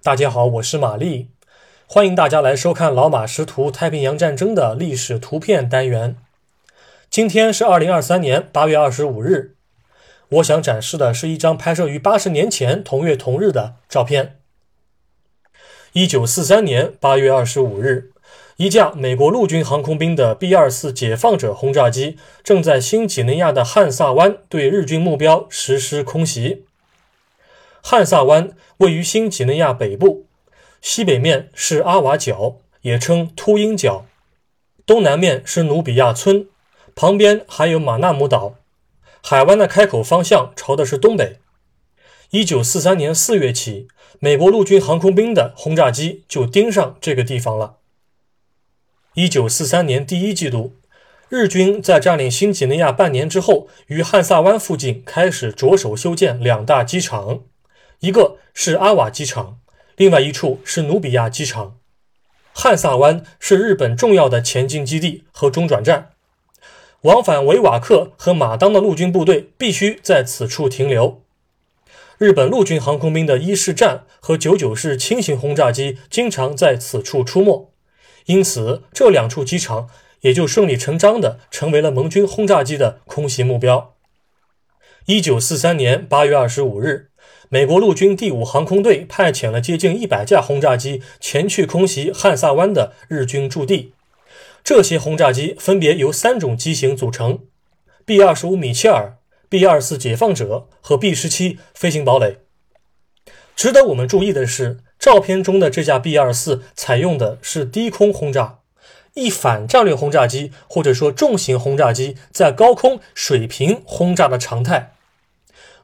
大家好，我是玛丽，欢迎大家来收看老马识图太平洋战争的历史图片单元。今天是二零二三年八月二十五日，我想展示的是一张拍摄于八十年前同月同日的照片。一九四三年八月二十五日，一架美国陆军航空兵的 B 二四解放者轰炸机正在新几内亚的汉萨湾对日军目标实施空袭。汉萨湾位于新几内亚北部，西北面是阿瓦角，也称秃鹰角；东南面是努比亚村，旁边还有马纳姆岛。海湾的开口方向朝的是东北。一九四三年四月起，美国陆军航空兵的轰炸机就盯上这个地方了。一九四三年第一季度，日军在占领新几内亚半年之后，于汉萨湾附近开始着手修建两大机场。一个是阿瓦机场，另外一处是努比亚机场。汉萨湾是日本重要的前进基地和中转站，往返维瓦克和马当的陆军部队必须在此处停留。日本陆军航空兵的伊式战和九九式轻型轰炸机经常在此处出没，因此这两处机场也就顺理成章地成为了盟军轰炸机的空袭目标。一九四三年八月二十五日。美国陆军第五航空队派遣了接近一百架轰炸机前去空袭汉萨湾的日军驻地。这些轰炸机分别由三种机型组成：B-25 米切尔、B-24 解放者和 B-17 飞行堡垒。值得我们注意的是，照片中的这架 B-24 采用的是低空轰炸，一反战略轰炸机或者说重型轰炸机在高空水平轰炸的常态。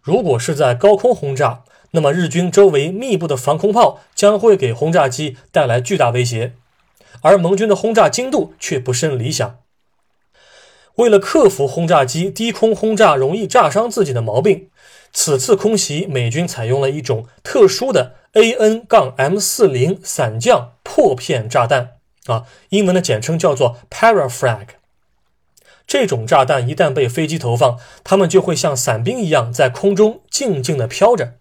如果是在高空轰炸，那么日军周围密布的防空炮将会给轰炸机带来巨大威胁，而盟军的轰炸精度却不甚理想。为了克服轰炸机低空轰炸容易炸伤自己的毛病，此次空袭美军采用了一种特殊的 A N 杠 M40 伞降破片炸弹，啊，英文的简称叫做 Parafrag。这种炸弹一旦被飞机投放，它们就会像伞兵一样在空中静静地飘着。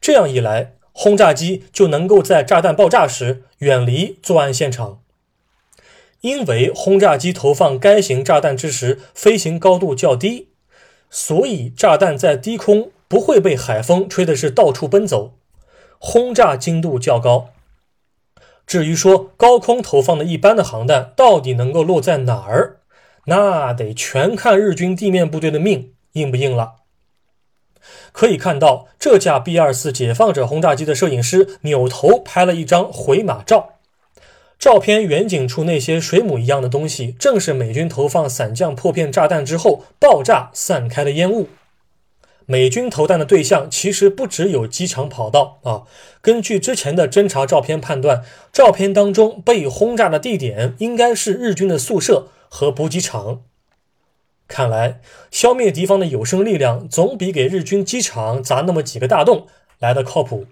这样一来，轰炸机就能够在炸弹爆炸时远离作案现场。因为轰炸机投放该型炸弹之时飞行高度较低，所以炸弹在低空不会被海风吹的是到处奔走，轰炸精度较高。至于说高空投放的一般的航弹到底能够落在哪儿？那得全看日军地面部队的命硬不硬了。可以看到，这架 B-24 解放者轰炸机的摄影师扭头拍了一张回马照，照片远景处那些水母一样的东西，正是美军投放伞降破片炸弹之后爆炸散开的烟雾。美军投弹的对象其实不只有机场跑道啊。根据之前的侦察照片判断，照片当中被轰炸的地点应该是日军的宿舍。和补给场，看来消灭敌方的有生力量总比给日军机场砸那么几个大洞来的靠谱。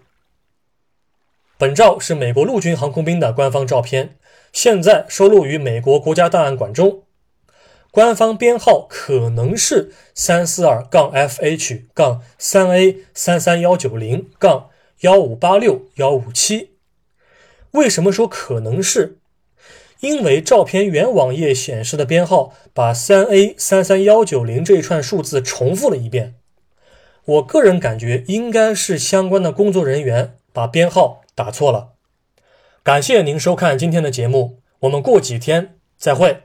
本照是美国陆军航空兵的官方照片，现在收录于美国国家档案馆中，官方编号可能是三四二杠 FH 杠三 A 三三幺九零杠幺五八六幺五七。为什么说可能是？因为照片原网页显示的编号把三 A 三三幺九零这一串数字重复了一遍，我个人感觉应该是相关的工作人员把编号打错了。感谢您收看今天的节目，我们过几天再会。